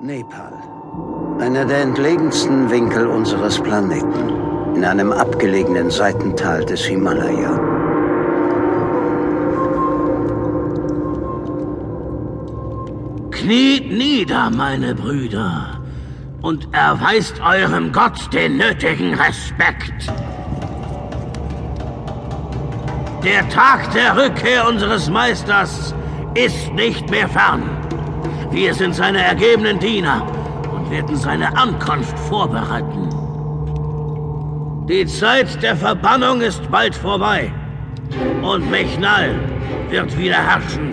Nepal. Einer der entlegensten Winkel unseres Planeten. In einem abgelegenen Seitental des Himalaya. Kniet nieder, meine Brüder, und erweist eurem Gott den nötigen Respekt. Der Tag der Rückkehr unseres Meisters ist nicht mehr fern. Wir sind seine ergebenen Diener und werden seine Ankunft vorbereiten. Die Zeit der Verbannung ist bald vorbei und Mechnal wird wieder herrschen.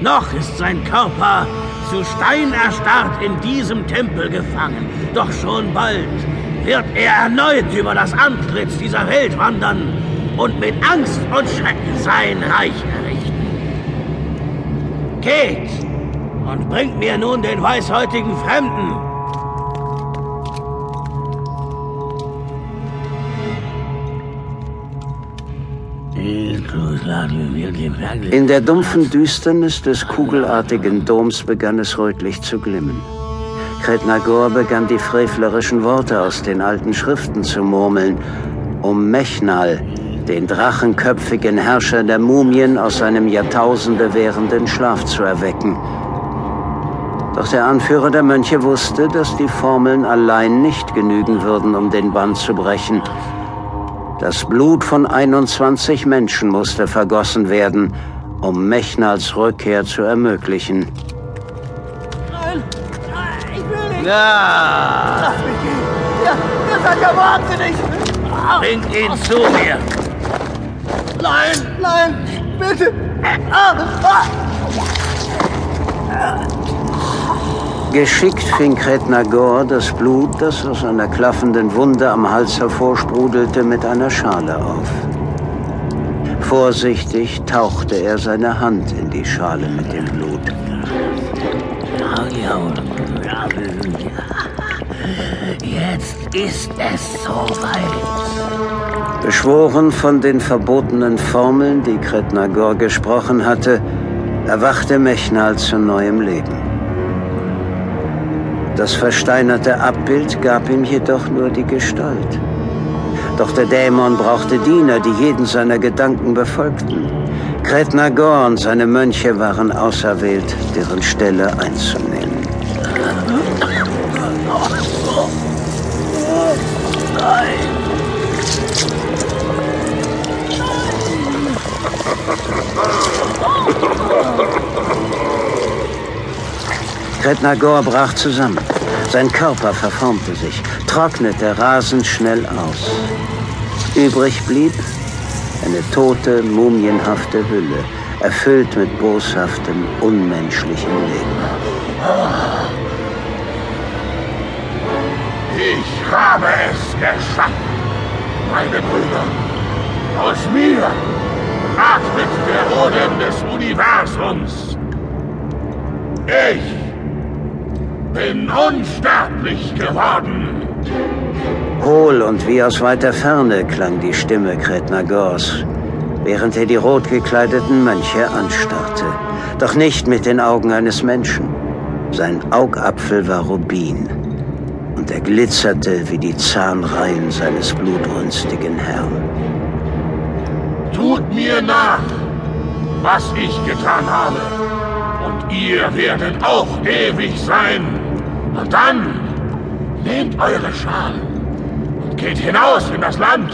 Noch ist sein Körper zu Stein erstarrt in diesem Tempel gefangen, doch schon bald wird er erneut über das Antlitz dieser Welt wandern und mit Angst und Schrecken sein Reich. Geht und bringt mir nun den weißhäutigen Fremden. In der dumpfen Düsternis des kugelartigen Doms begann es rötlich zu glimmen. Kretnagor begann die frevlerischen Worte aus den alten Schriften zu murmeln, um Mechnal, den drachenköpfigen Herrscher der Mumien, aus seinem Jahrtausende währenden Schlaf zu erwecken. Doch der Anführer der Mönche wusste, dass die Formeln allein nicht genügen würden, um den Bann zu brechen. Das Blut von 21 Menschen musste vergossen werden, um Mechnals Rückkehr zu ermöglichen. Ja! Lass mich gehen! Ja, ihr seid ja wahnsinnig! Bring ihn zu mir! Nein, nein, bitte! Ah, ah. Geschickt fing Kretnagor das Blut, das aus einer klaffenden Wunde am Hals hervorsprudelte, mit einer Schale auf. Vorsichtig tauchte er seine Hand in die Schale mit dem Blut. Jetzt ist es soweit. Beschworen von den verbotenen Formeln, die Kretnagor gesprochen hatte, erwachte Mechnal zu neuem Leben. Das versteinerte Abbild gab ihm jedoch nur die Gestalt. Doch der Dämon brauchte Diener, die jeden seiner Gedanken befolgten. Kretnagor und seine Mönche waren auserwählt, deren Stelle einzunehmen. Kretnagor brach zusammen. Sein Körper verformte sich, trocknete rasend schnell aus. Übrig blieb eine tote, mumienhafte Hülle, erfüllt mit boshaftem, unmenschlichem Leben. Ich habe es geschaffen, meine Brüder. Aus mir atmet der Odem des Universums. Ich bin unsterblich geworden. Hohl und wie aus weiter Ferne klang die Stimme Kretnagors, während er die rot gekleideten Mönche anstarrte. Doch nicht mit den Augen eines Menschen. Sein Augapfel war Rubin und er glitzerte wie die Zahnreihen seines blutrünstigen Herrn. Tut mir nach, was ich getan habe. Ihr werdet auch ewig sein. Und dann nehmt eure Schalen und geht hinaus in das Land.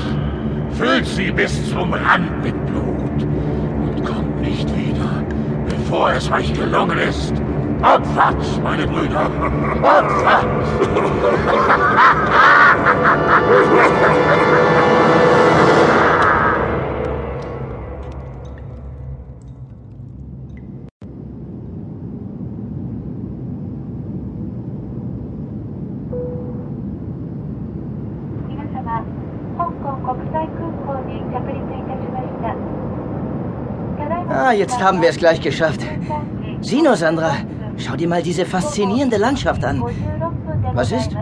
Füllt sie bis zum Rand mit Blut und kommt nicht wieder, bevor es euch gelungen ist. Opfert, meine Brüder, opfert! Ah, jetzt haben wir es gleich geschafft. Sieh nur, Sandra. Schau dir mal diese faszinierende Landschaft an. Was ist?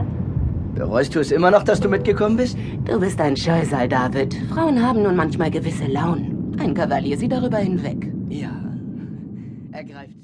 Bereust du es immer noch, dass du mitgekommen bist? Du bist ein Scheusal, David. Frauen haben nun manchmal gewisse Launen. Ein Kavalier sieht darüber hinweg. Ja. Ergreift